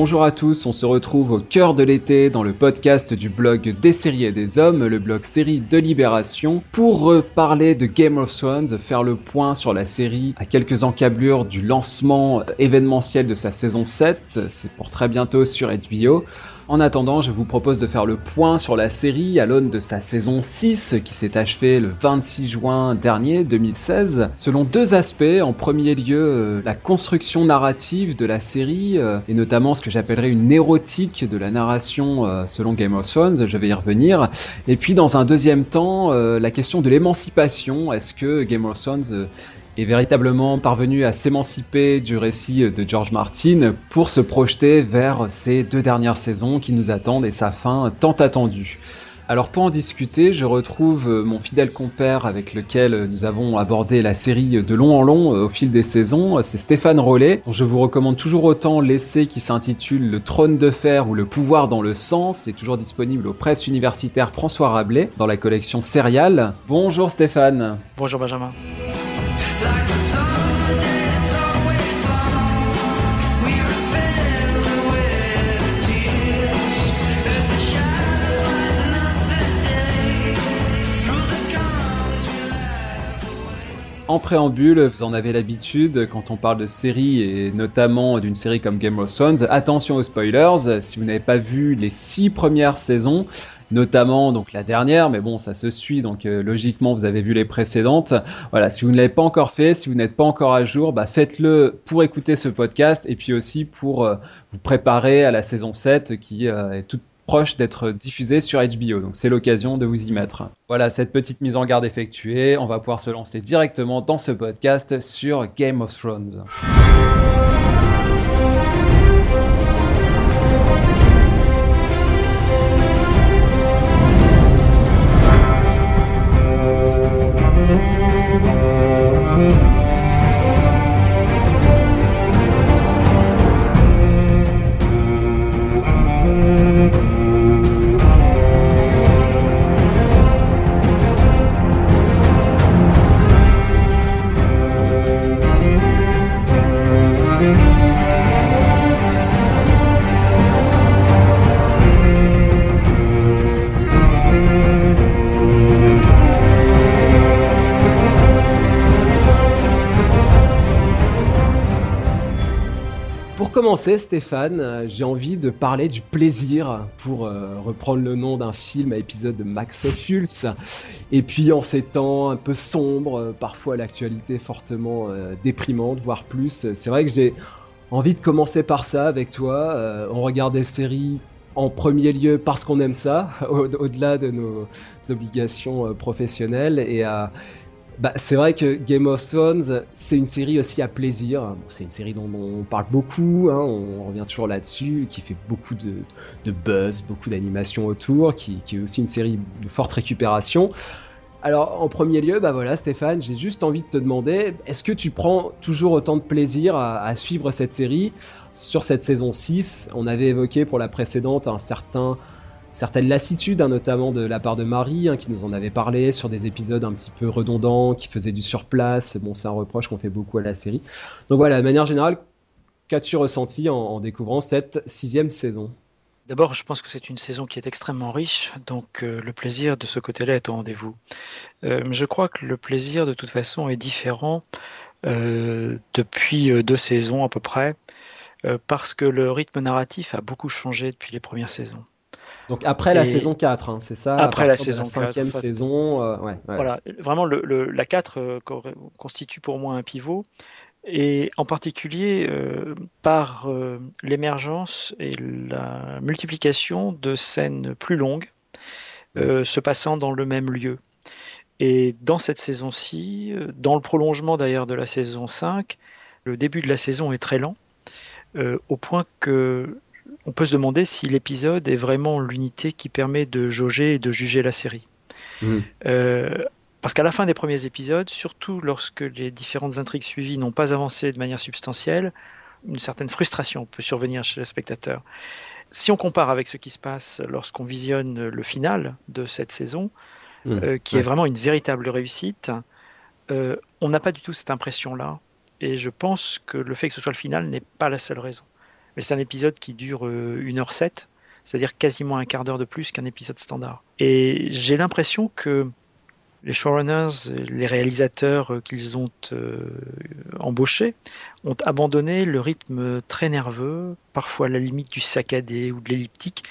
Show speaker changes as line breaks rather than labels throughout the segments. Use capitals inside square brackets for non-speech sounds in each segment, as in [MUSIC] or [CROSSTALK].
Bonjour à tous, on se retrouve au cœur de l'été dans le podcast du blog des séries et des hommes, le blog série de Libération, pour parler de Game of Thrones, faire le point sur la série à quelques encablures du lancement événementiel de sa saison 7, c'est pour très bientôt sur HBO. En attendant, je vous propose de faire le point sur la série à l'aune de sa saison 6 qui s'est achevée le 26 juin dernier 2016, selon deux aspects. En premier lieu, euh, la construction narrative de la série euh, et notamment ce que j'appellerais une érotique de la narration euh, selon Game of Thrones, je vais y revenir. Et puis dans un deuxième temps, la question de l'émancipation. Est-ce que Game of Thrones est véritablement parvenu à s'émanciper du récit de George Martin pour se projeter vers ces deux dernières saisons qui nous attendent et sa fin tant attendue. Alors pour en discuter, je retrouve mon fidèle compère avec lequel nous avons abordé la série de long en long euh, au fil des saisons, c'est Stéphane Rollet, je vous recommande toujours autant l'essai qui s'intitule Le trône de fer ou le pouvoir dans le sang, c'est toujours disponible aux presses universitaires François Rabelais dans la collection Serial. Bonjour Stéphane.
Bonjour Benjamin.
En préambule, vous en avez l'habitude quand on parle de séries et notamment d'une série comme Game of Thrones. Attention aux spoilers, si vous n'avez pas vu les six premières saisons, notamment donc la dernière, mais bon, ça se suit, donc euh, logiquement vous avez vu les précédentes. Voilà, si vous ne l'avez pas encore fait, si vous n'êtes pas encore à jour, bah, faites-le pour écouter ce podcast et puis aussi pour euh, vous préparer à la saison 7 qui euh, est toute proche d'être diffusée sur HBO. Donc c'est l'occasion de vous y mettre. Voilà, cette petite mise en garde effectuée, on va pouvoir se lancer directement dans ce podcast sur Game of Thrones. Stéphane, euh, j'ai envie de parler du plaisir, pour euh, reprendre le nom d'un film à épisode de Max Ophuls. Et puis en ces temps un peu sombres, euh, parfois l'actualité fortement déprimante, voire plus, c'est vrai que j'ai envie de commencer par ça avec toi. on regarde des séries en premier lieu parce qu'on aime ça, [LAUGHS] au-delà de nos obligations professionnelles. Et, bah, c'est vrai que Game of Thrones, c'est une série aussi à plaisir. C'est une série dont, on parle beaucoup, hein, on revient toujours là-dessus, qui fait beaucoup de, buzz, beaucoup d'animation autour, qui, est aussi une série de forte récupération. Alors, en premier lieu, bah voilà, Stéphane, j'ai juste envie de te demander, est-ce que tu prends toujours autant de plaisir à, à suivre cette série? Sur cette saison 6, on avait évoqué pour la précédente un certain certaines lassitudes, hein, notamment de la part de Marie, hein, qui nous en avait parlé sur des épisodes un petit peu redondants, qui faisaient du surplace. Bon, c'est un reproche qu'on fait beaucoup à la série. Donc voilà, de manière générale, qu'as-tu ressenti en, découvrant cette sixième saison?
D'abord, je pense que c'est une saison qui est extrêmement riche, donc euh, le plaisir de ce côté-là est au rendez-vous. Euh, je crois que le plaisir, de toute façon, est différent euh, depuis deux saisons à peu près, parce que le rythme narratif a beaucoup changé depuis les premières saisons.
Donc après la saison 4, hein, c'est ça
Après la saison la
cinquième saison. Euh, ouais,
Voilà, vraiment le, la 4 euh, constitue pour moi un pivot, et en particulier euh, par l'émergence et la multiplication de scènes plus longues se passant dans le même lieu. Et dans cette saison-ci, dans le prolongement d'ailleurs de la saison 5, le début de la saison est très lent, au point que on peut se demander si l'épisode est vraiment l'unité qui permet de jauger et de juger la série. Hmm. Euh, parce qu'à la fin des premiers épisodes, surtout lorsque les différentes intrigues suivies n'ont pas avancé de manière substantielle, une certaine frustration peut survenir chez le spectateur. Si on compare avec ce qui se passe lorsqu'on visionne le final de cette saison, hmm. euh, qui est vraiment une véritable réussite, euh, on n'a pas du tout cette impression-là. Et je pense que le fait que ce soit le final n'est pas la seule raison. Mais c'est un épisode qui dure 1h07, c'est-à-dire quasiment un quart d'heure de plus qu'un épisode standard. Et j'ai l'impression que les showrunners, les réalisateurs qu'ils ont embauchés, ont abandonné le rythme très nerveux, parfois à la limite du saccadé ou de l'elliptique,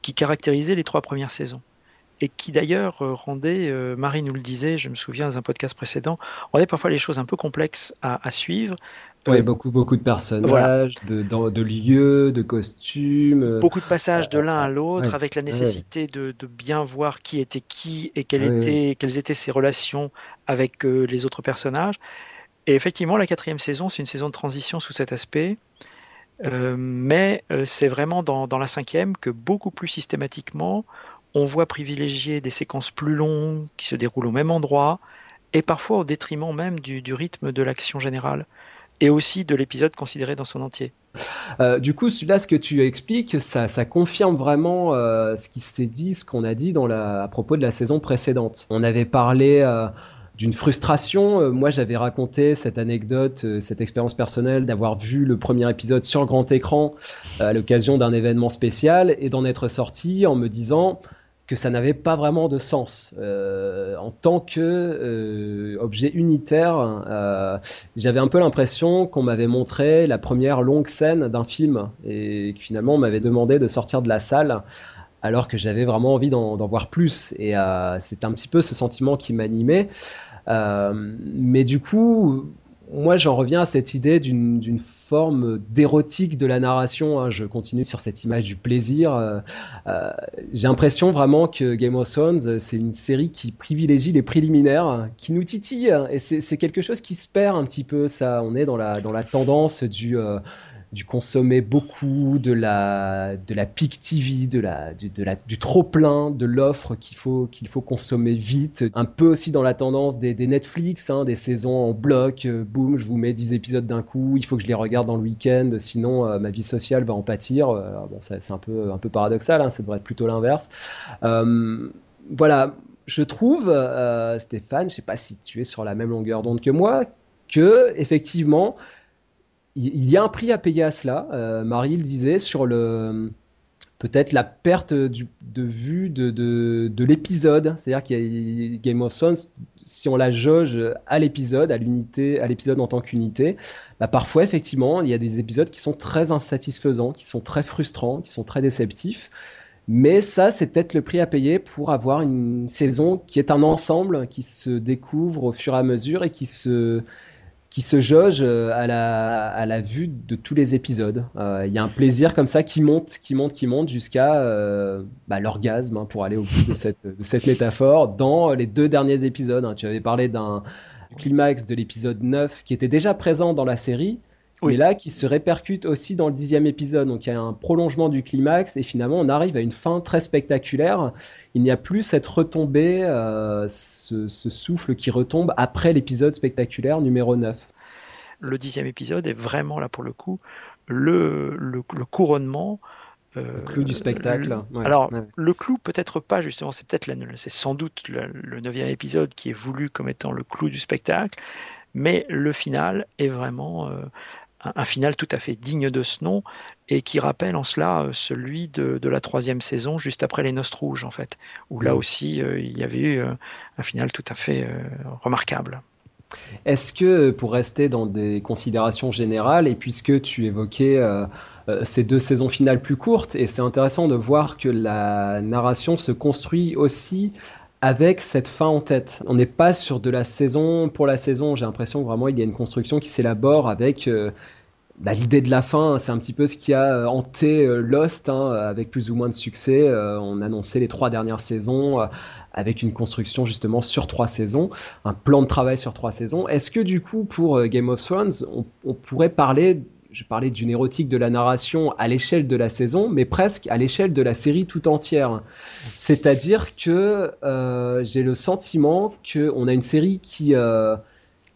qui caractérisait les trois premières saisons et qui d'ailleurs euh, rendait, euh, Marie nous le disait, je me souviens dans un podcast précédent, rendait parfois les choses un peu complexes à, suivre.
Oui, euh, beaucoup, beaucoup de personnages, de, de, lieux, de costumes.
Beaucoup de passages de l'un à l'autre, avec la nécessité de, de, bien voir qui était qui et quelles, étaient, quelles étaient ses relations avec les autres personnages. Et effectivement, la quatrième saison, c'est une saison de transition sous cet aspect. mais c'est vraiment dans, dans, la cinquième que beaucoup plus systématiquement, on voit privilégier des séquences plus longues qui se déroulent au même endroit et parfois au détriment même du, rythme de l'action générale et aussi de l'épisode considéré dans son entier.
Euh, du coup, là, ce que tu expliques, ça, confirme vraiment euh, ce qui s'est dit, ce qu'on a dit dans la, à propos de la saison précédente. On avait parlé euh, d'une frustration. moi, j'avais raconté cette anecdote, cette expérience personnelle d'avoir vu le premier épisode sur grand écran à l'occasion d'un événement spécial et d'en être sorti en me disant que ça n'avait pas vraiment de sens euh, en tant que euh, objet unitaire. Euh, j'avais un peu l'impression qu'on m'avait montré la première longue scène d'un film et que finalement on m'avait demandé de sortir de la salle alors que j'avais vraiment envie d'en voir plus. Et c'est un petit peu ce sentiment qui m'animait. mais du coup, moi, j'en reviens à cette idée d'une forme d'érotique de la narration. Hein. Je continue sur cette image du plaisir. Euh, euh, j'ai l'impression vraiment que Game of Thrones, c'est une série qui privilégie les préliminaires, qui nous titille. Et c'est quelque chose qui se perd un petit peu. Ça, on est dans la, dans la tendance du, euh, du consommer beaucoup, de la, de la peak TV, de la, du, de la, du trop plein, de l'offre qu'il faut, qu'il faut consommer vite. Un peu aussi dans la tendance des, des Netflix, hein, des saisons en bloc, euh, boum, je vous mets 10 épisodes d'un coup, il faut que je les regarde dans le week-end, sinon euh, ma vie sociale va en pâtir. Euh, bon, c'est un peu, un peu paradoxal, hein, ça devrait être plutôt l'inverse. voilà, je trouve, Stéphane, je sais pas si tu es sur la même longueur d'onde que moi, que effectivement, il y a un prix à payer à cela. Euh, Marie le disait sur le peut-être la perte de vue de, de, l'épisode. C'est-à-dire qu'il Game of Thrones, si on la jauge à l'épisode, à l'unité, à l'épisode en tant qu'unité, bah parfois effectivement il y a des épisodes qui sont très insatisfaisants, qui sont très frustrants, qui sont très déceptifs. Mais ça, c'est peut-être le prix à payer pour avoir une saison qui est un ensemble, qui se découvre au fur et à mesure et qui se, qui se jauge euh, à la, à la vue de tous les épisodes. Euh, il y a un plaisir comme ça qui monte, qui monte, qui monte jusqu'à euh, bah, l'orgasme, hein, pour aller au bout de cette, de cette métaphore, dans les deux derniers épisodes. Hein. Tu avais parlé d'un climax de l'épisode 9 qui était déjà présent dans la série, oui. là qui se répercute aussi dans le dixième épisode. Donc il y a un prolongement du climax et finalement on arrive à une fin très spectaculaire. Il n'y a plus cette retombée, euh, ce, souffle qui retombe après l'épisode spectaculaire numéro 9.
Le dixième épisode est vraiment là pour le coup le, le, couronnement.
Euh, le clou du spectacle.
alors, le clou, peut-être pas, justement, c'est peut-être c'est sans doute le neuvième épisode qui est voulu comme étant le clou du spectacle, mais le final est vraiment euh, un, final tout à fait digne de ce nom et qui rappelle en cela euh, celui de, la troisième saison, juste après les Noces Rouges, en fait, où là mm. aussi euh, il y avait eu un final tout à fait remarquable.
Est-ce que, pour rester dans des considérations générales, et puisque tu évoquais ces deux saisons finales plus courtes, et c'est intéressant de voir que la narration se construit aussi avec cette fin en tête. On n'est pas sur de la saison pour la saison. J'ai l'impression vraiment il y a une construction qui s'élabore avec bah, l'idée de la fin, c'est un petit peu ce qui a euh, hanté euh, Lost, hein, avec plus ou moins de succès. Euh, on annonçait les trois dernières saisons avec une construction justement sur trois saisons, un plan de travail sur trois saisons. Est-ce que du coup, pour Game of Thrones, on, pourrait parler, je parlais d'une érotique de la narration à l'échelle de la saison, mais presque à l'échelle de la série tout entière. C'est-à-dire que j'ai le sentiment qu'on a une série qui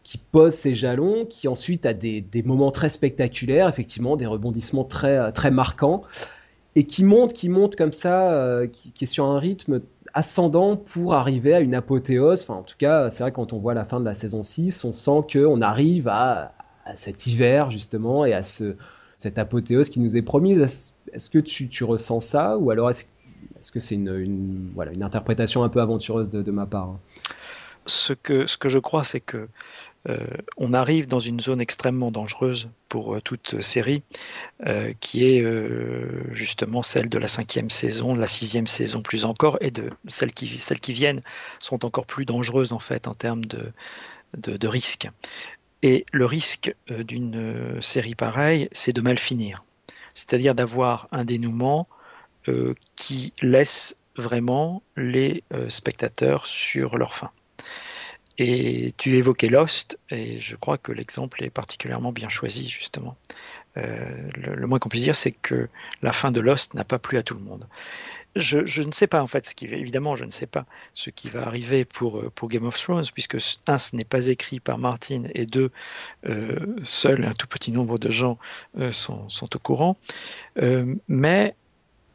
qui pose ses jalons, qui ensuite a des, moments très spectaculaires, effectivement, des rebondissements très, très marquants, et qui monte, qui monte comme ça, euh, qui, est sur un rythme ascendant pour arriver à une apothéose. Enfin, en tout cas, c'est vrai quand on voit la fin de la saison 6, on sent qu'on arrive à, cet hiver, justement, et à ce, cette apothéose qui nous est promise. Est-ce que tu, ressens ça ou alors est-ce que c'est une, interprétation un peu aventureuse de, ma part
ce que, ce que je crois, c'est que on arrive dans une zone extrêmement dangereuse pour euh, toute série, euh, qui est justement celle de la cinquième saison, la sixième saison plus encore, et de celles qui, viennent sont encore plus dangereuses en fait en termes de, de, de risque. Et le risque d'une série pareille, c'est de mal finir, c'est-à-dire d'avoir un dénouement euh, qui laisse vraiment les euh, spectateurs sur leur faim. Et tu évoquais Lost, et je crois que l'exemple est particulièrement bien choisi, justement. Euh, le, moins qu'on puisse dire, c'est que la fin de Lost n'a pas plu à tout le monde. Je, ne sais pas, en fait, évidemment, je ne sais pas ce qui va arriver pour, pour Game of Thrones, puisque, un, ce n'est pas écrit par Martin, et deux, seul un tout petit nombre de gens sont, sont, au courant. mais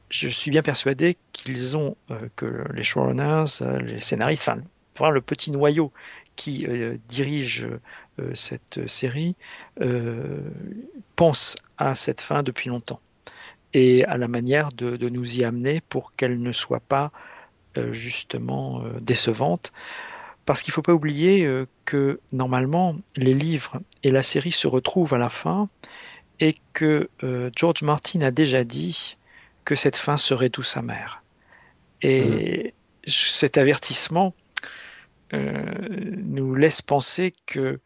je suis bien persuadé qu'ils ont, euh, que les showrunners, euh, les scénaristes, enfin, le petit noyau qui euh, dirige cette série, pense à cette fin depuis longtemps et à la manière de, de nous y amener pour qu'elle ne soit pas justement décevante. Parce qu'il ne faut pas oublier que normalement, les livres et la série se retrouvent à la fin et que George Martin a déjà dit que cette fin serait douce amère. Et mmh. cet avertissement euh, nous laisse penser que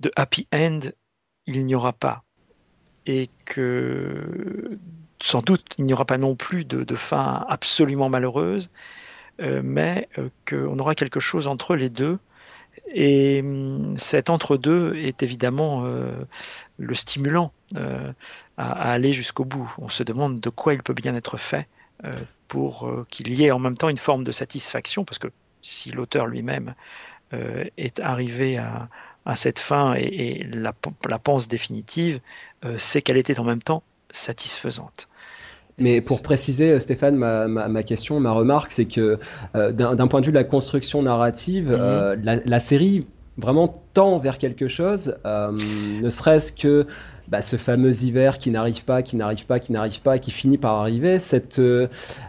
de happy end, il n'y aura pas. Et que sans doute, il n'y aura pas non plus de, fin absolument malheureuse, euh, mais euh, qu'on aura quelque chose entre les deux. Et hum, cet entre-deux est évidemment le stimulant à, aller jusqu'au bout. On se demande de quoi il peut bien être fait euh, pour euh, qu'il y ait en même temps une forme de satisfaction, parce que si l'auteur lui-même euh, est arrivé à, cette fin et, la, la, pense définitive, c'est qu'elle était en même temps satisfaisante.
Mais pour préciser, Stéphane, ma, ma, question, ma remarque, c'est que d'un point de vue de la construction narrative, mm-hmm. la, série vraiment tend vers quelque chose, ne serait-ce que bah, ce fameux hiver qui n'arrive pas, qui n'arrive pas, qui n'arrive pas, qui finit par arriver, cette euh,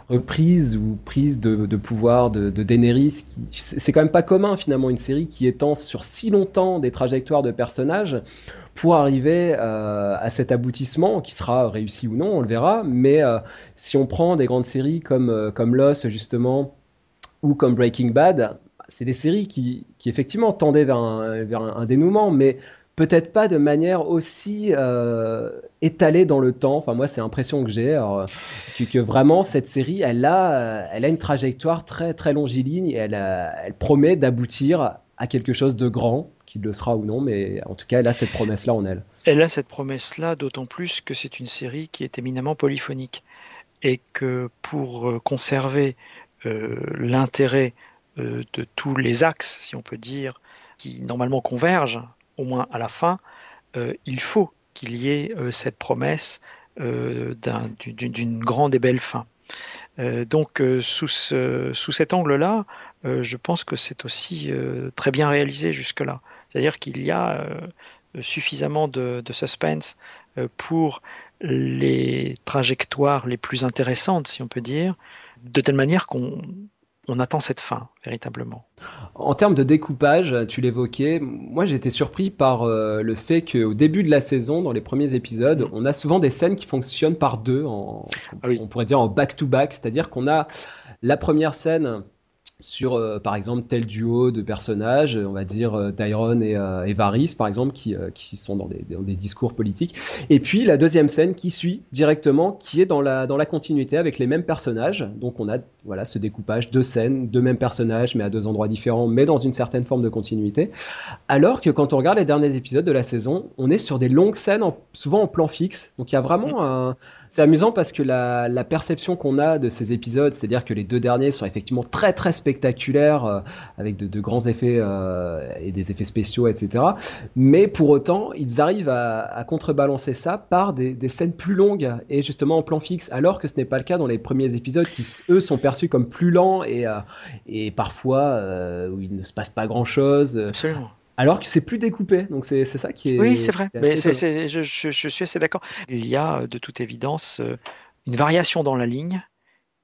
reprise ou prise de, pouvoir de, de Daenerys, c'est quand même pas commun finalement une série qui étend sur si longtemps des trajectoires de personnages pour arriver euh, à cet aboutissement qui sera réussi ou non, on le verra. Mais euh, si on prend des grandes séries comme, comme Lost justement ou comme Breaking Bad, c'est des séries qui, qui effectivement tendaient vers un, vers un dénouement, mais peut-être pas de manière aussi euh, étalée dans le temps. Enfin, moi, c'est l'impression que j'ai. Que, vraiment, cette série, elle a, elle a une trajectoire très, très longiligne et elle, promet d'aboutir à quelque chose de grand, qui le sera ou non, mais en tout cas, elle a cette promesse-là en elle.
Elle a cette promesse-là, d'autant plus que c'est une série qui est éminemment polyphonique et que pour euh, conserver euh, l'intérêt de tous les axes, si on peut dire, qui normalement convergent au moins à la fin, euh, il faut qu'il y ait euh, cette promesse euh, d'une grande et belle fin. donc sous, sous cet angle-là, je pense que c'est aussi très bien réalisé jusque-là. C'est-à-dire qu'il y a suffisamment de, de suspense pour les trajectoires les plus intéressantes, si on peut dire, de telle manière qu'on on attend cette fin, véritablement.
En termes de découpage, tu l'évoquais, moi été surpris par euh, le fait qu'au début de la saison, dans les premiers épisodes, mm. on a souvent des scènes qui fonctionnent par deux, en, ah on pourrait dire en back-to-back, c'est-à-dire qu'on a la première scène sur, euh, par exemple, tel duo de personnages, on va dire euh, Tyrone et, euh, Varys, par exemple, qui, euh, qui sont dans des, dans des, discours politiques. Et puis la deuxième scène qui suit directement, qui est dans la, dans la continuité avec les mêmes personnages. Donc on a voilà ce découpage, deux scènes, deux mêmes personnages, mais à deux endroits différents, mais dans une certaine forme de continuité. Alors que quand on regarde les derniers épisodes de la saison, on est sur des longues scènes, souvent en plan fixe. Donc il y a vraiment un c'est amusant parce que la, perception qu'on a de ces épisodes, c'est-à-dire que les deux derniers sont effectivement très très spectaculaires, euh, avec de, grands effets euh, et des effets spéciaux, etc. Mais pour autant, ils arrivent à, contrebalancer ça par des, scènes plus longues et justement en plan fixe, alors que ce n'est pas le cas dans les premiers épisodes qui, eux, sont perçus comme plus lents et, euh, et parfois où il ne se passe pas grand-chose.
Absolument.
Alors que c'est plus découpé. Donc c'est ça qui est.
Oui, c'est vrai. Mais je, je, suis assez d'accord. Il y a de toute évidence une variation dans la ligne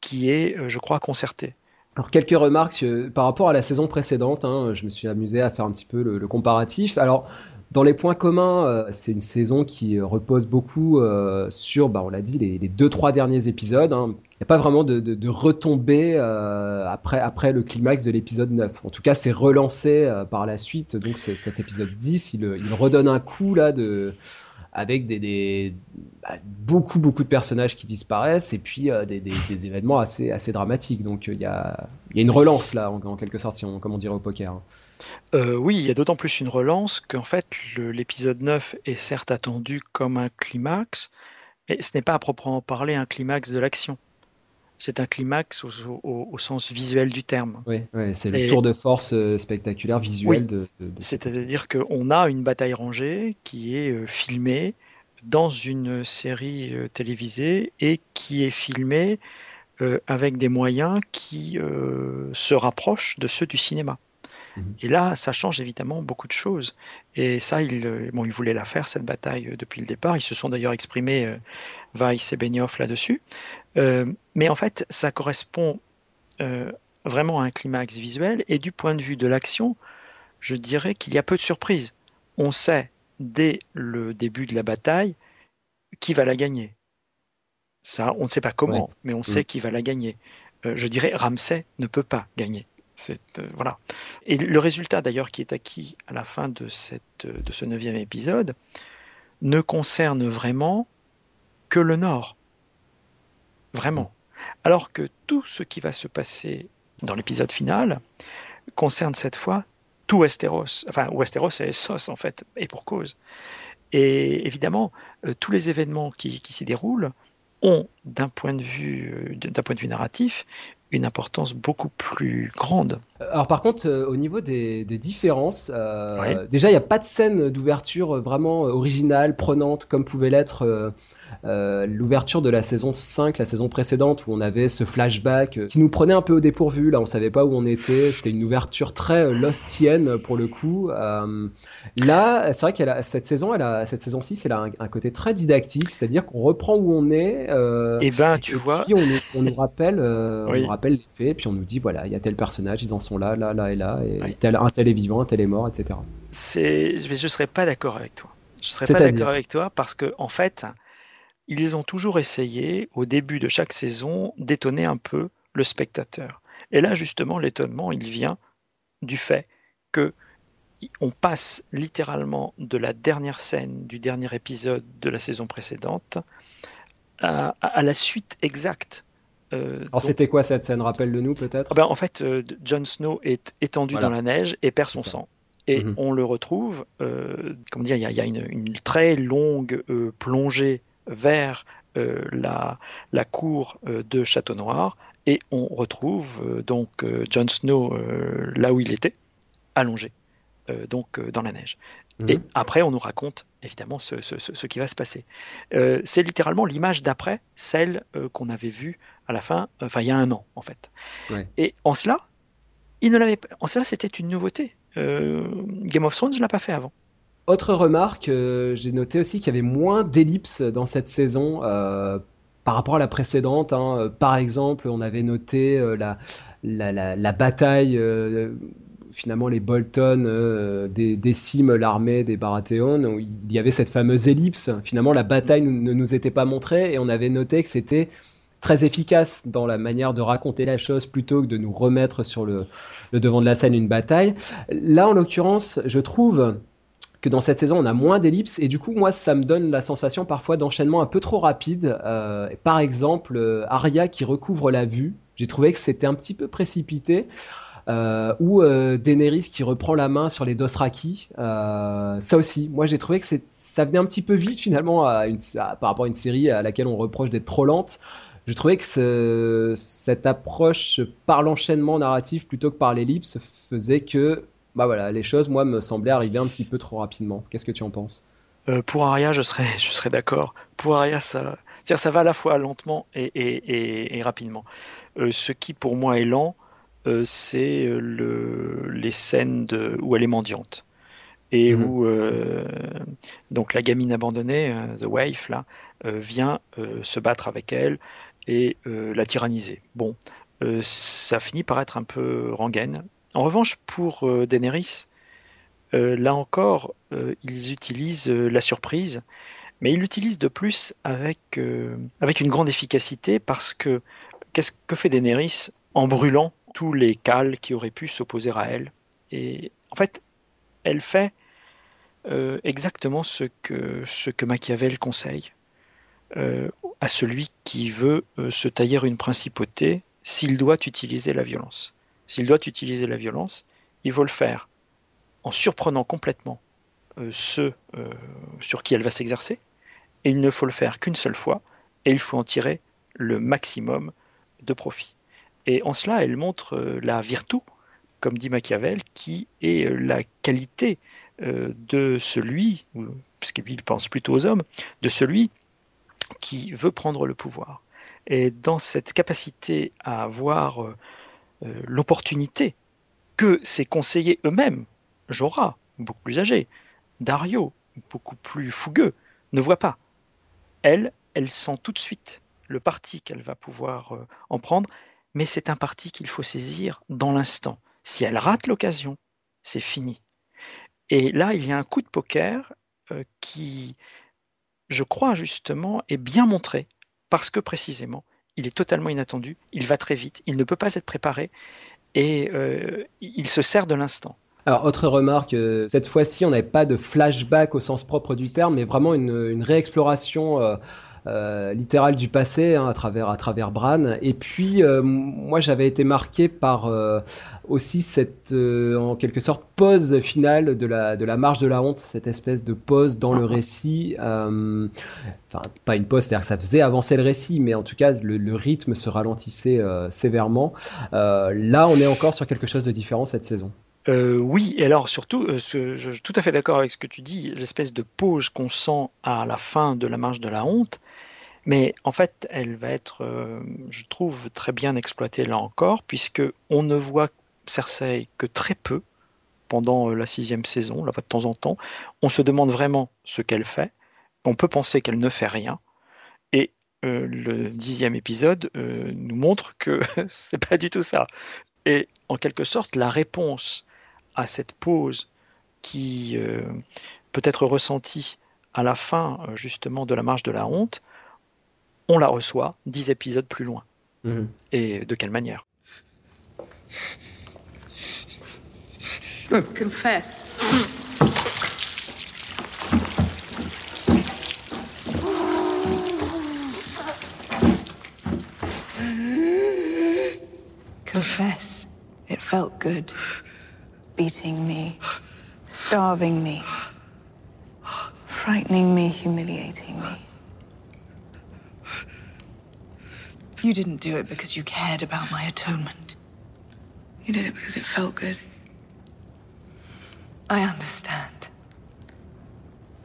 qui est, je crois, concertée.
Alors quelques remarques par rapport à la saison précédente. Hein, je me suis amusé à faire un petit peu le, comparatif. Alors dans les points communs, euh, c'est une saison qui repose beaucoup euh, sur, bah, on l'a dit, les, deux trois derniers épisodes. Hein. Il n'y a pas vraiment de, de, retombée euh, après, après le climax de l'épisode 9. En tout cas, c'est relancé par la suite. Donc cet épisode 10, il, il redonne un coup là de avec des, bah, beaucoup beaucoup de personnages qui disparaissent et puis euh, des, des, événements assez assez dramatiques. Donc il y a, y, a, une relance là en, quelque sorte, si on, comme on dirait au poker.
Euh, oui, il y a d'autant plus une relance qu'en fait l'épisode 9 est certes attendu comme un climax, mais ce n'est pas à proprement parler un climax de l'action c'est un climax au, sens visuel du terme.
Oui, c'est le tour de force euh, spectaculaire visuel de,
C'est-à-dire qu'on a une bataille rangée qui est euh, filmée dans une série euh, télévisée et qui est filmée avec des moyens qui se rapprochent de ceux du cinéma. Mhm. Et là, ça change évidemment beaucoup de choses. Et ça, ils, bon, ils voulaient la faire, cette bataille, depuis le départ. Ils se sont d'ailleurs exprimés, Weiss et Benioff, là-dessus. Euh, mais en fait, ça correspond euh, vraiment à un climax visuel. Et du point de vue de l'action, je dirais qu'il y a peu de surprises. On sait dès le début de la bataille qui va la gagner. Ça, on ne sait pas comment, mais on sait mm. qui va la gagner. Euh, je dirais Ramsay ne peut pas gagner. Voilà. Et le résultat d'ailleurs qui est acquis à la fin de, cette, de ce neuvième épisode ne concerne vraiment que le Nord. Vraiment. Alors que tout ce qui va se passer dans l'épisode final concerne cette fois tout Westeros. Enfin, Westeros et Essos, en fait, et pour cause. Et évidemment, euh, tous les événements qui, s'y déroulent ont, d'un point euh, d'un point de vue narratif, une importance beaucoup plus grande.
Alors par contre, euh, au niveau des, différences, déjà il n'y a pas de scène d'ouverture vraiment originale, prenante, comme pouvait l'être euh, l'ouverture de la saison 5, la saison précédente, où on avait ce flashback euh, qui nous prenait un peu au dépourvu. Là, on savait pas où on était. C'était une ouverture très euh, Lostienne pour le coup. là, c'est vrai qu'elle cette saison, elle a, cette saison 6, elle a un, côté très didactique, c'est-à-dire qu'on reprend où on est.
et eh ben, tu vois.
Puis on, nous, rappelle, on nous rappelle les faits, puis on nous dit voilà, il y a tel personnage, ils en sont là, là, là et là, et tel, un tel est vivant, un tel est mort, etc.
C'est, je, ne serais pas d'accord avec toi. Je serais pas d'accord avec toi parce que en fait, ils ont toujours essayé, au début de chaque saison, d'étonner un peu le spectateur. Et là, justement, l'étonnement, il vient du fait que on passe littéralement de la dernière scène du dernier épisode de la saison précédente à, la suite exacte.
Euh, Alors c'était quoi cette scène? Rappelle-le-nous peut-être.
Ah ben, en fait, euh, Jon Snow est étendu dans la neige et perd son sang. Et mhm. on le retrouve, euh, comment dire, il y a, une, très longue plongée vers euh, la, la, cour euh, de Château Noir et on retrouve euh, donc Jon Snow là où il était, allongé, donc dans la neige. Mhm. Et après, on nous raconte évidemment ce, ce, qui va se passer. c'est littéralement l'image d'après, celle qu'on avait vue à la fin, enfin il y a un an en fait. Et en cela, il ne l'avait En cela, c'était une nouveauté. Game of Thrones ne l'a pas fait avant.
Autre remarque, euh, j'ai noté aussi qu'il y avait moins d'ellipses dans cette saison euh, par rapport à la précédente. Hein. Par exemple, on avait noté euh, la, la, bataille, finalement les Bolton des, déciment l'armée des Baratheon. Il y avait cette fameuse ellipse. Finalement, la bataille ne nous était pas montrée et on avait noté que c'était très efficace dans la manière de raconter la chose plutôt que de nous remettre sur le devant de la scène une bataille. Là, en l'occurrence, je trouve que dans cette saison on a moins d'ellipses et du coup moi ça me donne la sensation parfois d'enchaînement un peu trop rapide. Euh, par exemple euh, Arya qui recouvre la vue, j'ai trouvé que c'était un petit peu précipité. Euh, ou euh, Daenerys qui reprend la main sur les Dothraki. Euh, ça aussi, moi j'ai trouvé que ça venait un petit peu vite finalement à par rapport à une série à laquelle on reproche d'être trop lente. Je trouvais que ce, cette approche par l'enchaînement narratif plutôt que par l'ellipse faisait que bah voilà, les choses, moi, me semblaient arriver un petit peu trop rapidement. Qu'est-ce que tu en penses?
Euh, Pour Aria, je serais, [LAUGHS] je serais d'accord. Pour Aria, ça, ça va à la fois lentement et, rapidement. Euh, ce qui, pour moi, est lent, euh, c'est le, les scènes de, où elle est mendiante. et mhm. où donc la gamine abandonnée, The Waif, là, vient se battre avec elle et la tyranniser. Bon, ça finit par être un peu rengaine. En revanche, pour Daenerys, là encore, ils utilisent la surprise mais il l'utilise de plus avec, euh, une grande efficacité parce que qu'est-ce que fait Daenerys en brûlant tous les cales qui auraient pu s'opposer à elle? Et en fait, elle fait euh, exactement ce que, Machiavel conseille euh, à celui qui veut se tailler une principauté s'il doit utiliser la violence. S'il doit utiliser la violence, il faut le faire en surprenant complètement ceux sur qui elle va s'exercer, et il ne faut le faire qu'une seule fois, et il faut en tirer le maximum de profit. Et en cela, elle montre euh, la virtu, comme dit Machiavel, qui est euh, la qualité euh, de celui, puisqu'il pense plutôt aux hommes, de celui qui veut prendre le pouvoir. Et dans cette capacité à avoir l'opportunité que ses conseillers eux-mêmes, Jorah, beaucoup plus âgé, Dario, beaucoup plus fougueux, ne voient pas elle, elle sent tout de suite le parti qu'elle va pouvoir euh, en prendre, mais c'est un parti qu'il faut saisir dans l'instant. Si elle rate l'occasion, c'est fini. Et là, il y a un coup de poker euh, qui, je crois justement, est bien montré, parce que précisément, il est totalement inattendu, il va très vite, il ne peut pas être préparé, et euh, il se sert de l'instant.
Alors, autre remarque, euh, cette fois-ci, on n'avait pas de flashback au sens propre du terme, mais vraiment une, réexploration euh, euh, littérale du passé hein, à travers à travers Bran. Et puis, moi, j'avais été marqué par aussi cette, en quelque sorte, pause finale de la de la marche de la honte, cette espèce de pause dans le récit. Enfin, pas une pause, c'est-à-dire que ça faisait avancer le récit, mais en tout cas, le rythme se ralentissait sévèrement. là, on est encore sur quelque chose de différent cette saison.
Euh, oui, et alors surtout, euh, je suis tout à fait d'accord avec ce que tu dis, l'espèce de pause qu'on sent à la fin de la marche de la honte, mais en fait, elle va être, euh, je trouve, très bien exploitée là encore, puisque on ne voit Cersei que très peu pendant la sixième saison, là, de temps en temps. On se demande vraiment ce qu'elle fait. On peut penser qu'elle ne fait rien. Et le dixième épisode nous montre que [LAUGHS] c'est pas du tout ça. Et en quelque sorte, la réponse à cette pause qui euh, peut être ressentie à la fin euh, justement de la marche de la honte, on la reçoit dix épisodes plus loin. Mhm. Et de quelle manière? Confess. Confess. It felt good. Beating me, starving me, frightening me, humiliating me. You didn't do it because you cared about my atonement. You did it because it felt good. I understand.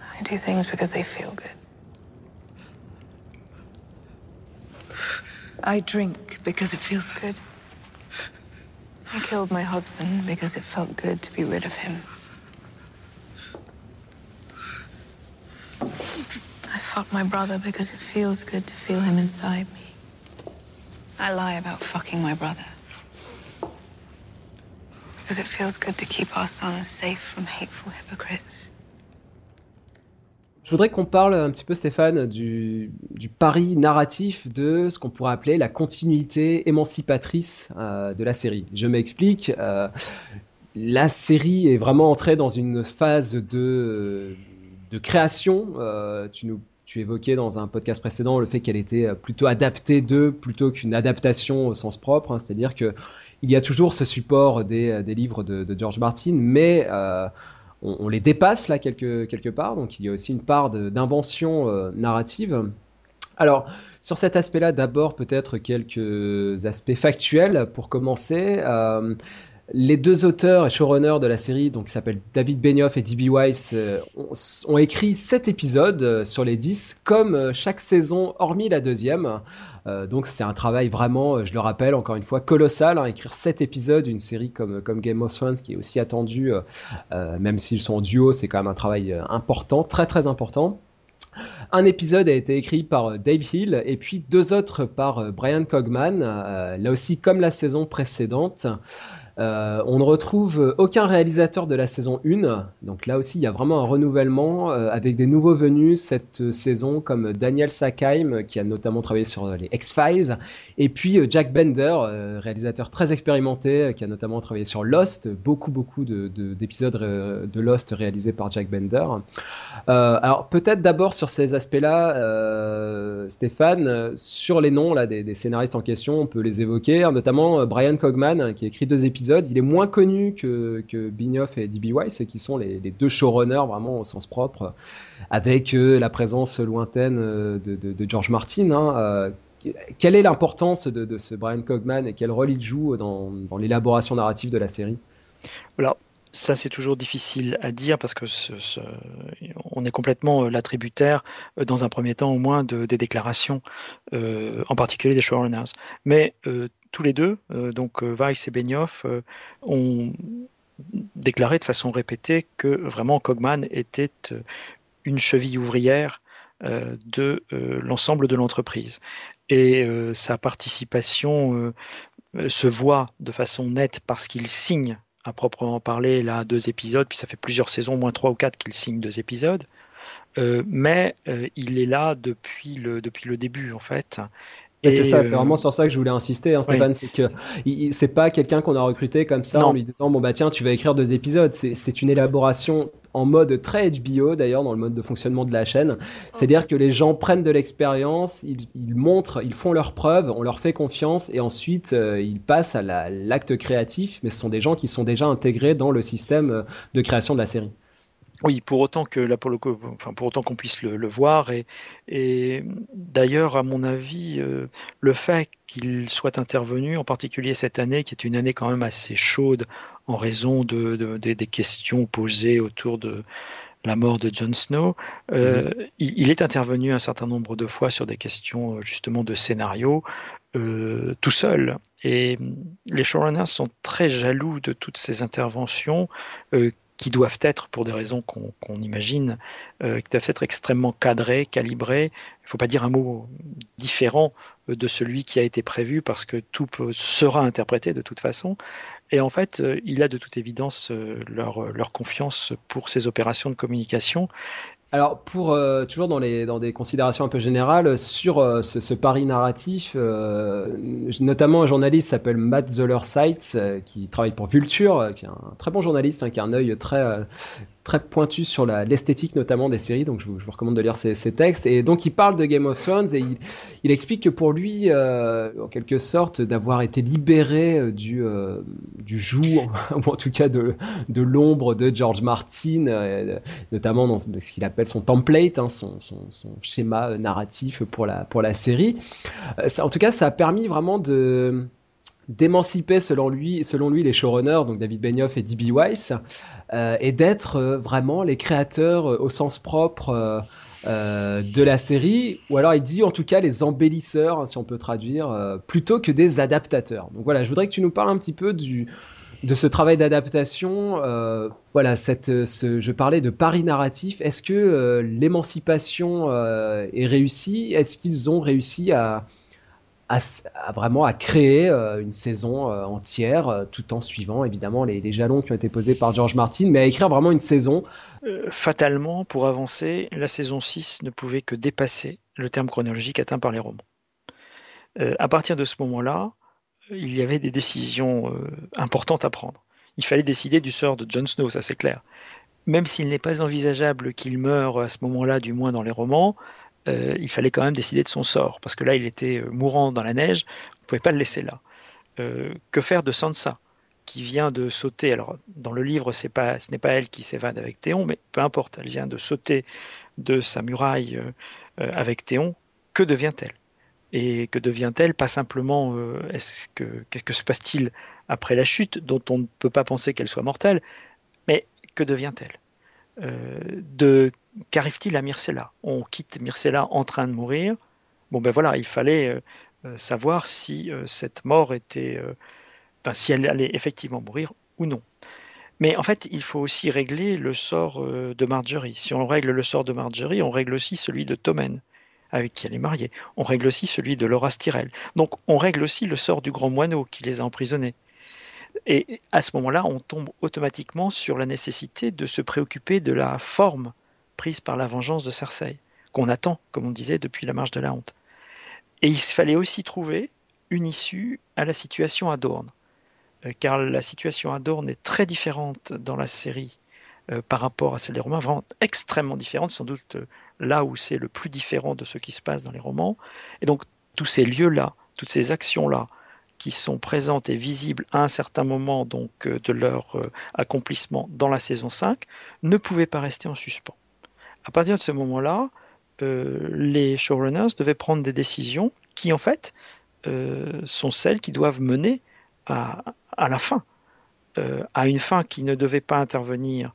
I do things because they feel good. I drink because it feels good. I killed my husband because it felt good to be rid of him. I fucked my brother because it feels good to feel him inside me. I lie about fucking my brother. Because it feels good to keep our son safe from hateful hypocrites. Je voudrais qu'on parle un petit peu, Stéphane, du, pari narratif de ce qu'on pourrait appeler la continuité émancipatrice euh, de la série. Je m'explique. Euh, la série est vraiment entrée dans une phase de, de création. Euh, tu évoquais dans un podcast précédent le fait qu'elle était plutôt adaptée de plutôt qu'une adaptation au sens propre, hein. c'est-à-dire que il y a toujours ce support des, des livres de, George Martin, mais on, les dépasse là quelque, quelque part, donc il y a aussi une part d'invention euh, narrative. Alors, sur cet aspect-là, d'abord peut-être quelques aspects factuels pour commencer. Euh,
les deux auteurs et showrunners de la série, donc qui s'appellent David Benioff et D.B. Weiss, euh, ont, écrit 7 épisodes euh, sur les 10, comme euh, chaque saison, hormis la deuxième. donc c'est un travail vraiment, je le rappelle encore une fois, colossal. Hein, écrire 7 épisodes d'une série comme, comme Game of Thrones, qui est aussi attendue, même s'ils sont en duo, c'est quand même un travail important, très très important. Un épisode a été écrit par Dave Hill et puis deux autres par Brian Cogman, là aussi comme la saison précédente. Euh, on ne retrouve aucun réalisateur de la saison 1, donc là aussi il y a vraiment un renouvellement euh, avec des nouveaux venus cette saison comme Daniel Sackheim qui a notamment travaillé sur les X-Files et puis euh, Jack Bender, réalisateur très expérimenté qui a notamment travaillé sur Lost, beaucoup beaucoup d'épisodes de, Lost réalisés par Jack Bender. alors peut-être d'abord sur ces aspects-là, Stéphane, sur les noms là, des, scénaristes en question, on peut les évoquer, notamment Brian Cogman qui a écrit deux épisodes il est moins connu que, que Bignoff et D.B. Weiss, qui sont les, deux showrunners vraiment au sens propre, avec euh, la présence lointaine euh, de, George Martin. Hein, euh, quelle est l'importance de, ce Brian Cogman et quel rôle il joue dans, l'élaboration narrative de la série?
Alors, ça, c'est toujours difficile à dire parce que on est complètement la tributaire, dans un premier temps au moins, des déclarations, en particulier des showrunners. Mais tous les deux, euh, donc euh, Weiss et Benioff, euh, ont déclaré de façon répétée que vraiment Cogman était une cheville ouvrière de l'ensemble de l'entreprise. Et sa participation se voit de façon nette parce qu'il signe à proprement parler là deux épisodes, puis ça fait plusieurs saisons, moins trois ou quatre qu'il signe deux épisodes. mais il est là depuis le début en fait
c'est ça, c'est vraiment sur ça que je voulais insister, hein, Stéphane, c'est que c'est pas quelqu'un qu'on a recruté comme ça en lui disant bon bah tiens tu vas écrire deux épisodes. C'est une élaboration en mode très HBO d'ailleurs dans le mode de fonctionnement de la chaîne. C'est-à-dire que les gens prennent de l'expérience, ils, montrent, ils font leurs preuves, on leur fait confiance et ensuite euh, ils passent à l'acte créatif. Mais ce sont des gens qui sont déjà intégrés dans le système euh, de création de la série.
Oui, pour autant que là, pour, enfin, pour autant qu'on puisse le, voir. Et, et d'ailleurs, à mon avis, euh, le fait qu'il soit intervenu, en particulier cette année, qui est une année quand même assez chaude en raison de, des questions posées autour de la mort de Jon Snow, euh, mm-hmm. il, est intervenu un certain nombre de fois sur des questions justement de scénario, euh, tout seul. Et les showrunners sont très jaloux de toutes ces interventions qui doivent être, pour des raisons qu'on imagine, euh, qui doivent être extrêmement cadrées, calibrées. Il ne faut pas dire un mot différent euh, de celui qui a été prévu parce que tout sera interprété de toute façon. Et en fait, euh, il a de toute évidence leur confiance pour ces opérations de communication.
Alors, pour euh, toujours dans, les, dans des considérations un peu générales sur euh, ce, pari narratif, euh, notamment un journaliste s'appelle Matt Zoller Seitz, qui travaille pour Vulture, qui est un très bon journaliste, hein, qui a un œil très très pointu sur l'esthétique notamment des séries, donc je vous, recommande de lire ses, textes. Et donc il parle de Game of Thrones et il, explique que pour lui, euh, en quelque sorte, d'avoir été libéré euh, du, euh, du joug, [LAUGHS] ou en tout cas de, de l'ombre de George Martin, notamment dans ce qu'il appelle son template, hein, son, schéma narratif pour la, pour la série. En tout cas, ça a permis vraiment de d'émanciper selon lui, selon lui les showrunners, donc David Benioff et D.B. Weiss, euh, et d'être euh, vraiment les créateurs euh, au sens propre de la série, ou alors il dit en tout cas les embellisseurs, hein, si on peut traduire, plutôt que des adaptateurs. Donc voilà, je voudrais que tu nous parles un petit peu du, de ce travail d'adaptation. voilà, cette, ce, je parlais de pari narratif. Est-ce que l'émancipation est réussie? Est-ce qu'ils ont réussi à, à, vraiment à créer euh, une saison euh, entière, euh, tout en suivant évidemment les, jalons qui ont été posés par George Martin, mais à écrire vraiment une saison.
fatalement, pour avancer, la saison 6 ne pouvait que dépasser le terme chronologique atteint par les romans. à partir de ce moment-là, il y avait des décisions importantes à prendre. Il fallait décider du sort de Jon Snow, ça c'est clair. Même s'il n'est pas envisageable qu'il meure à ce moment-là, du moins dans les romans, euh, il fallait quand même décider de son sort, parce que là, il était euh, mourant dans la neige, on ne pouvait pas le laisser là. Euh, que faire de Sansa, qui vient de sauter? Alors, dans le livre, pas, ce n'est pas elle qui s'évade avec Théon, mais peu importe, elle vient de sauter de sa muraille avec Théon. Que devient-elle? Et que devient-elle? Pas simplement, est-ce que qu'est-ce que se passe-t-il après la chute, dont on ne peut pas penser qu'elle soit mortelle, mais que devient-elle? De qu'arrive-t-il à Myrcella? On quitte Myrcella en train de mourir. Bon ben voilà, il fallait savoir si cette mort était, si elle allait effectivement mourir ou non. Mais en fait, il faut aussi régler le sort euh, de Marjorie. Si on règle le sort de Marjorie, on règle aussi celui de Tommen, avec qui elle est mariée. On règle aussi celui de Laura Styrel. Donc on règle aussi le sort du grand moineau qui les a emprisonnés. Et à ce moment-là, on tombe automatiquement sur la nécessité de se préoccuper de la forme prise par la vengeance de Cersei, qu'on attend, comme on disait, depuis la marche de la honte. Et il fallait aussi trouver une issue à la situation à Dorne. Euh, car la situation à Dorne est très différente dans la série euh, par rapport à celle des romans, vraiment extrêmement différente, sans doute euh, là où c'est le plus différent de ce qui se passe dans les romans. Et donc tous ces lieux-là, toutes ces actions-là, qui sont présentes et visibles à un certain moment donc de leur accomplissement dans la saison 5, ne pouvaient pas rester en suspens. À partir de ce moment-là, les showrunners devaient prendre des décisions qui en fait sont celles qui doivent mener à, la fin, euh, à une fin qui ne devait pas intervenir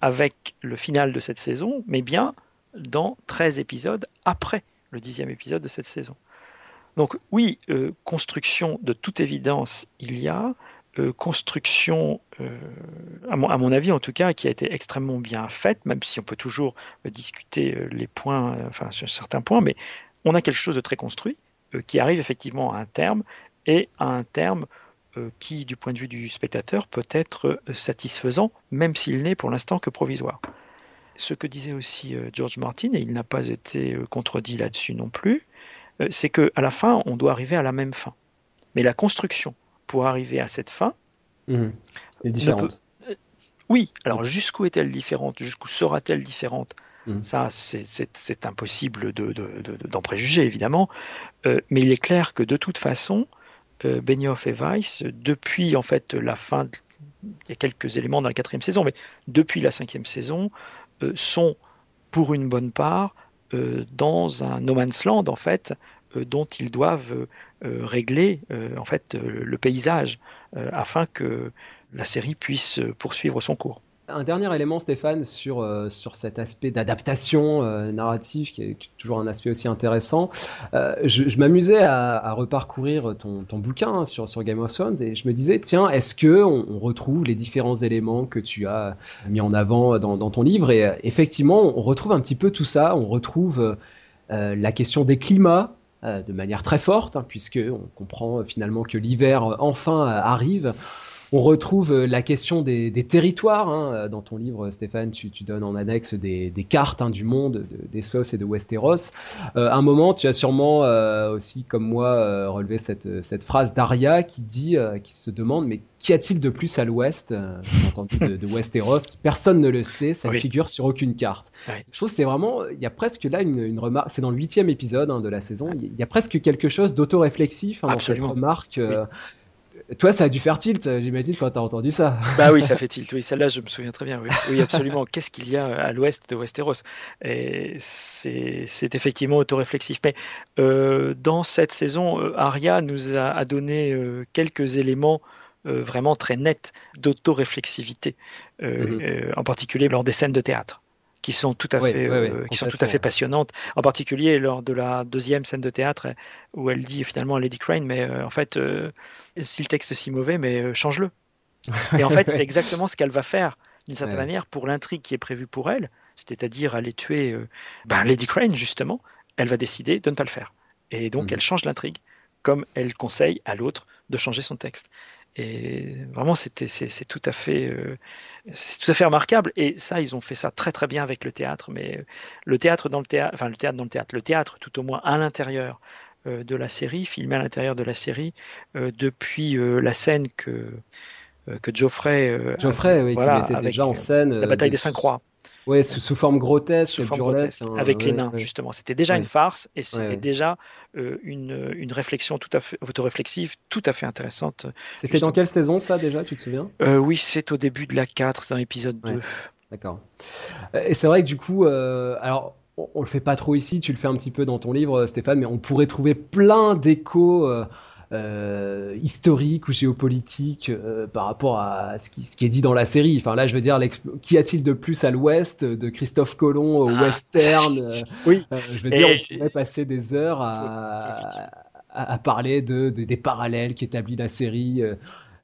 avec le final de cette saison, mais bien dans 13 épisodes après le dixième épisode de cette saison. Donc oui, euh, construction de toute évidence, il y a, euh, construction, à mon, à, mon, avis en tout cas, qui a été extrêmement bien faite, même si on peut toujours discuter les points, enfin sur certains points, mais on a quelque chose de très construit qui arrive effectivement à un terme, et à un terme euh, qui, du point de vue du spectateur, peut être euh, satisfaisant, même s'il n'est pour l'instant que provisoire. Ce que disait aussi euh, George Martin, et il n'a pas été contredit là-dessus non plus, c'est qu'à la fin, on doit arriver à la même fin. Mais la construction pour arriver à cette fin
mmh. est différente.
Oui, alors jusqu'où est-elle différente Jusqu'où sera-t-elle différente mmh. Ça, c'est impossible d'en de, préjuger, évidemment. mais il est clair que de toute façon, euh, Benioff et Weiss, depuis en fait la fin, il y a quelques éléments dans la quatrième saison, mais depuis la cinquième saison, euh, sont pour une bonne part euh, dans un no man's land en fait, dont ils doivent régler en fait le paysage afin que la série puisse poursuivre son cours.
Un dernier élément, Stéphane, sur, euh, sur cet aspect d'adaptation euh, narrative, qui est, toujours un aspect aussi intéressant. Euh, je, m'amusais à, reparcourir ton, ton bouquin hein, sur, sur Game of Thrones et je me disais, tiens, est-ce que on, retrouve les différents éléments que tu as mis en avant dans ton livre? Et effectivement, on retrouve un petit peu tout ça. On retrouve la question des climats, de manière très forte, hein, puisque on comprend finalement que l'hiver enfin arrive. On retrouve euh, la question des, territoires. Hein. Euh, dans ton livre, Stéphane, tu, donnes en annexe des, cartes hein, du monde, d'Essos et de Westeros. Euh, un moment, tu as sûrement aussi, comme moi, relevé cette, phrase d'Aria qui dit, qui se demande, mais qu'y a-t-il de plus à l'ouest de, Westeros? Personne ne le sait, ça ne figure sur aucune carte. Je trouve que c'est vraiment, il y a presque là une, remarque, c'est dans le huitième épisode hein, de la saison, il y a presque quelque chose d'autoréflexif dans cette remarque. Toi, ça a dû faire tilt, j'imagine, quand tu as entendu ça.
Bah oui, ça [LAUGHS] fait tilt. Oui, celle-là, je me souviens très bien. Oui, absolument. [LAUGHS] Qu'est-ce qu'il y a à l'ouest de Westeros? Et c'est effectivement autoréflexif. Mais euh, dans cette saison, euh, Arya nous a, donné euh, quelques éléments vraiment très nets d'autoréflexivité, mm-hmm. en particulier lors des scènes de théâtre qui sont tout à fait, euh, qui sont tout à fait passionnantes. En particulier lors de la deuxième scène de théâtre où elle dit finalement à Lady Crane, mais euh, en fait, euh, si le texte est si mauvais, mais change-le. [LAUGHS] Et en fait, c'est exactement ce qu'elle va faire d'une certaine manière pour l'intrigue qui est prévue pour elle, c'est-à-dire aller tuer ben, Lady Crane justement. Elle va décider de ne pas le faire. Et donc, mhm. elle change l'intrigue, comme elle conseille à l'autre de changer son texte. Et vraiment, c'était, c'est, tout à fait, euh, c'est tout à fait remarquable. Et ça, ils ont fait ça très très bien avec le théâtre. Mais le théâtre dans le théâtre, enfin le théâtre dans le théâtre, le théâtre tout au moins à l'intérieur euh, de la série, filmé à l'intérieur de la série, euh, depuis la scène que que Geoffrey,
Geoffrey, oui, qui mettait déjà en scène
la bataille des cinq croix.
Oui, sous, forme grotesque, hein,
avec les nains, justement. C'était déjà une farce et c'était déjà euh, une, une, réflexion tout à fait autoréflexive, tout à fait intéressante.
C'était dans quelle saison ça déjà, tu te souviens?
Euh, Oui, c'est au début de la 4, c'est dans l'épisode 2.
D'accord. Et c'est vrai que du coup, euh, alors on, le fait pas trop ici, tu le fais un petit peu dans ton livre, Stéphane, mais on pourrait trouver plein d'échos. Euh, historique ou géopolitique euh, par rapport à ce qui, ce qui, est dit dans la série. Enfin là, je veux dire, qu'y a-t-il de plus à l'ouest de Christophe Colomb au ah. western euh, [LAUGHS]
Oui.
je veux dire, on pourrait passer des heures à, à, parler de, des parallèles qu'établit la série.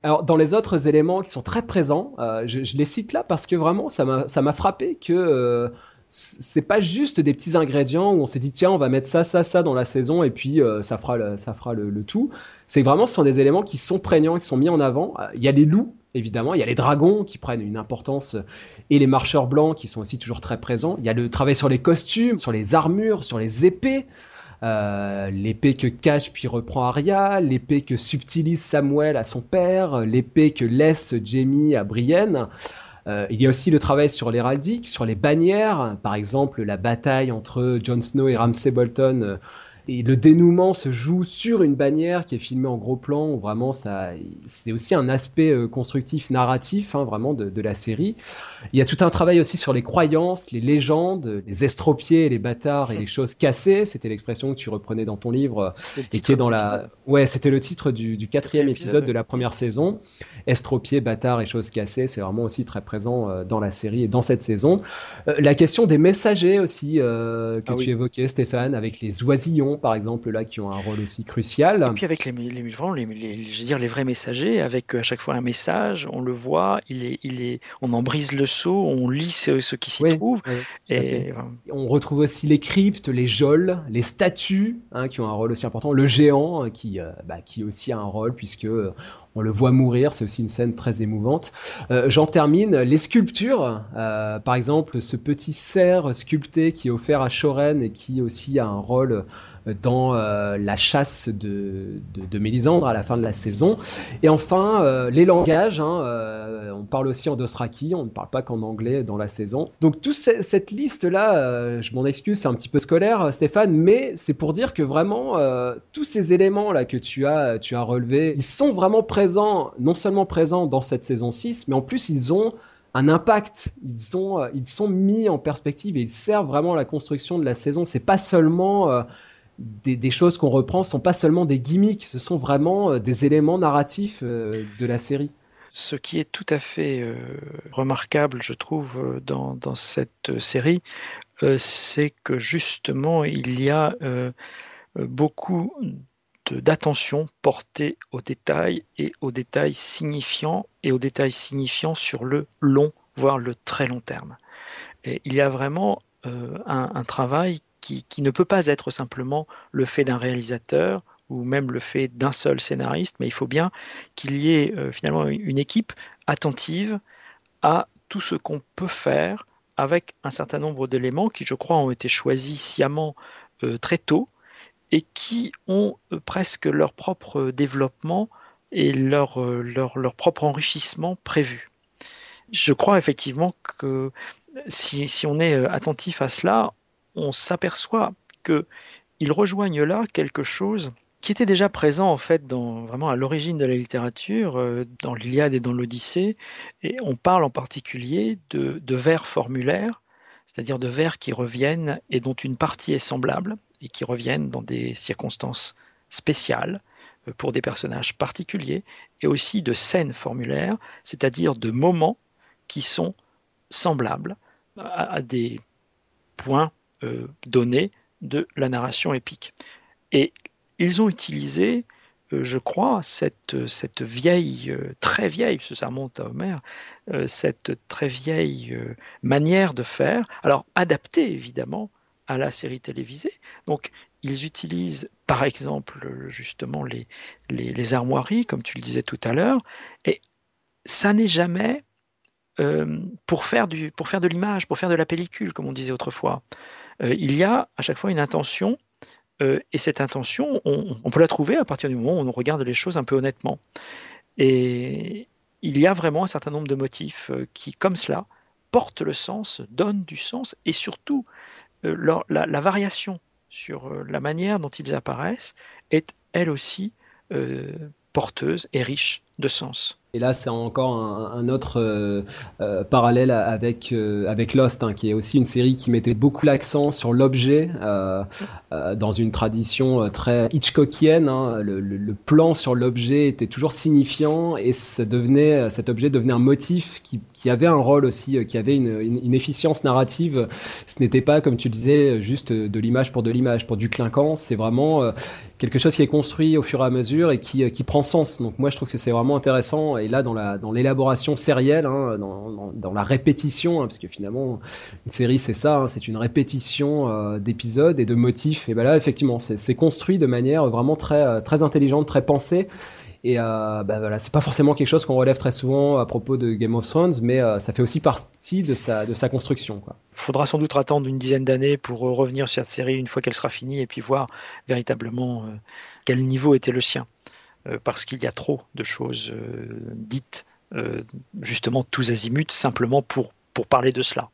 Alors, dans les autres éléments qui sont très présents, je, je, les cite là parce que vraiment, ça m'a frappé que c'est pas juste des petits ingrédients où on s'est dit tiens on va mettre ça ça ça dans la saison et puis euh, ça fera le, ça fera le, tout c'est vraiment ce sont des éléments qui sont prégnants qui sont mis en avant. Il y a les loups évidemment. Il y a les dragons qui prennent une importance et les marcheurs blancs qui sont aussi toujours très présents. Il y a le travail sur les costumes sur les armures sur les épées. Euh, l'épée que cache puis reprend Arya, l'épée que subtilise Samuel à son père, l'épée que laisse Jamie à Brienne. Euh, il y a aussi le travail sur l'héraldique, sur les bannières, par exemple la bataille entre Jon Snow et Ramsay Bolton euh, et le dénouement se joue sur une bannière qui est filmée en gros plan. Où vraiment, ça, c'est aussi un aspect euh, constructif, narratif, hein, vraiment de, de, la série. Il y a tout un travail aussi sur les croyances, les légendes, les estropiés, les bâtards et les choses cassées. C'était l'expression que tu reprenais dans ton livre et qui est dans la. Ouais, c'était le titre du, du quatrième épisode, de la première saison. Estropiés, bâtards et choses cassées, c'est vraiment aussi très présent euh, dans la série et dans cette saison. Euh, la question des messagers aussi que ah tu évoquais, Stéphane, avec les oisillons par exemple, là, qui ont un rôle aussi crucial.
Et puis avec les, les, les, je veux dire, les vrais messagers, avec euh, à chaque fois un message, on le voit, il est, il est, on en brise le seau, on lit ce, qui s'y trouve.
et, on retrouve aussi les cryptes, les geôles, les statues, hein, qui ont un rôle aussi important, le géant, hein, qui, euh, bah, qui aussi a un rôle, puisque euh, on le voit mourir, c'est aussi une scène très émouvante. Euh, J'en termine, les sculptures, euh, par exemple ce petit cerf sculpté qui est offert à Shoren et qui aussi a un rôle dans euh, la chasse de, de, Mélisandre à la fin de la saison. Et enfin, les langages, hein, on parle aussi en dosraki, on ne parle pas qu'en anglais dans la saison. Donc toute cette liste-là, je m'en excuse, c'est un petit peu scolaire, Stéphane, mais c'est pour dire que vraiment, tous ces éléments-là que tu as, tu as relevés, ils sont vraiment présents, non seulement présents dans cette saison 6, mais en plus ils ont un impact. Ils sont, ils sont mis en perspective et ils servent vraiment à la construction de la saison. C'est pas seulement des, choses qu'on reprend sont pas seulement des gimmicks, ce sont vraiment euh, des éléments narratifs euh, de la série.
Ce qui est tout à fait euh, remarquable, je trouve, dans, cette série, c'est que justement, il y a beaucoup d'attention portée aux détails et aux détails signifiants et aux détails signifiants sur le long, voire le très long terme. Il y a vraiment un, un, travail qui, ne peut pas être simplement le fait d'un réalisateur ou même le fait d'un seul scénariste, mais il faut bien qu'il y ait euh, finalement une équipe attentive à tout ce qu'on peut faire avec un certain nombre d'éléments qui, je crois, ont été choisis sciemment euh, très tôt et qui ont euh, presque leur propre développement et leur, leur, leur, propre enrichissement prévu. Je crois effectivement que si, si on est attentif à cela, on s'aperçoit qu'ils rejoignent là quelque chose qui était déjà présent en fait dans, vraiment à l'origine de la littérature, euh, dans l'Iliade et dans l'Odyssée, et on parle en particulier de, vers formulaires, c'est-à-dire de vers qui reviennent et dont une partie est semblable, et qui reviennent dans des circonstances spéciales euh, pour des personnages particuliers, et aussi de scènes formulaires, c'est-à-dire de moments qui sont semblables à des points euh, données de la narration épique. Et ils ont utilisé, euh, je crois, cette, cette vieille, très vieille, parce que ça remonte à Homère, cette très vieille manière de faire, alors adaptée évidemment à la série télévisée. Donc ils utilisent par exemple justement les, les, armoiries, comme tu le disais tout à l'heure, et ça n'est jamais pour, faire du, pour faire de l'image, pour faire de la pellicule, comme on disait autrefois. Euh, il y a à chaque fois une intention, euh, et cette intention, on, peut la trouver à partir du moment où on regarde les choses un peu honnêtement. Et il y a vraiment un certain nombre de motifs euh, qui, comme cela, portent le sens, donnent du sens, et surtout, la, variation sur la manière dont ils apparaissent est elle aussi porteuse et riche de sens.
Et là, c'est encore un, autre euh, euh, parallèle avec, euh, avec Lost, hein, qui est aussi une série qui mettait beaucoup l'accent sur l'objet, dans une tradition très Hitchcockienne. Hein. le, plan sur l'objet était toujours signifiant et ça devenait, cet objet devenait un motif qui, qui avait un rôle aussi, qui avait une, une, efficience narrative. Ce n'était pas, comme tu disais, juste de l'image pour de l'image, pour du clinquant. C'est vraiment quelque chose qui est construit au fur et à mesure et qui, qui prend sens. Donc moi, je trouve que c'est vraiment intéressant et là dans la dans l'élaboration sérielle, hein, dans, dans, la répétition, hein, parce que finalement une série c'est ça, hein, c'est une répétition euh, d'épisodes et de motifs. Et ben là effectivement c'est construit de manière vraiment très euh, très intelligente, très pensée. Et euh, bah voilà, c'est pas forcément quelque chose qu'on relève très souvent à propos de Game of Thrones, mais euh, ça fait aussi partie de sa, de sa construction. Il
faudra sans doute attendre une dizaine d'années pour revenir sur cette série une fois qu'elle sera finie et puis voir véritablement quel niveau était le sien. Euh, parce qu'il y a trop de choses euh, dites euh, justement tous azimuts simplement pour, pour parler de cela.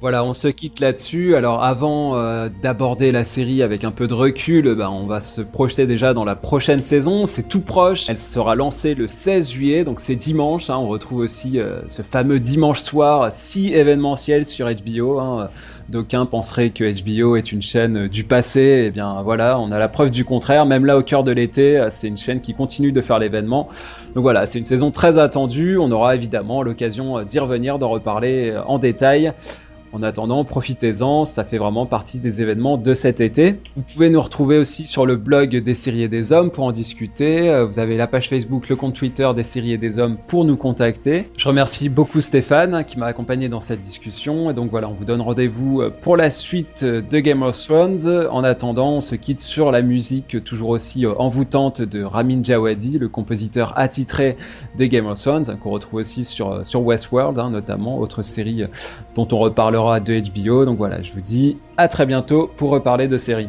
Voilà, on se quitte là-dessus. Alors avant euh, d'aborder la série avec un peu de recul, bah, on va se projeter déjà dans la prochaine saison. C'est tout proche. Elle sera lancée le 16 juillet, donc c'est dimanche. Hein. On retrouve aussi euh, ce fameux dimanche soir si événementiel sur HBO. Hein. D'aucuns penseraient que HBO est une chaîne du passé. Eh bien voilà, on a la preuve du contraire. Même là, au cœur de l'été, euh, c'est une chaîne qui continue de faire l'événement. Donc voilà, c'est une saison très attendue. On aura évidemment l'occasion d'y revenir, d'en reparler en détail. En attendant, profitez-en, ça fait vraiment partie des événements de cet été. Vous pouvez nous retrouver aussi sur le blog des séries et des hommes pour en discuter. Euh, vous avez la page Facebook, le compte Twitter des séries et des hommes pour nous contacter. Je remercie beaucoup Stéphane hein, qui m'a accompagné dans cette discussion. Et donc voilà, on vous donne rendez-vous euh, pour la suite de Game of Thrones. En attendant, on se quitte sur la musique toujours aussi euh, envoûtante de Ramin Djawadi, le compositeur attitré de Game of Thrones, qu'on retrouve aussi sur, sur Westworld, hein, notamment, autre série dont on reparlera de HBO. Donc voilà, je vous dis à très bientôt pour reparler de séries.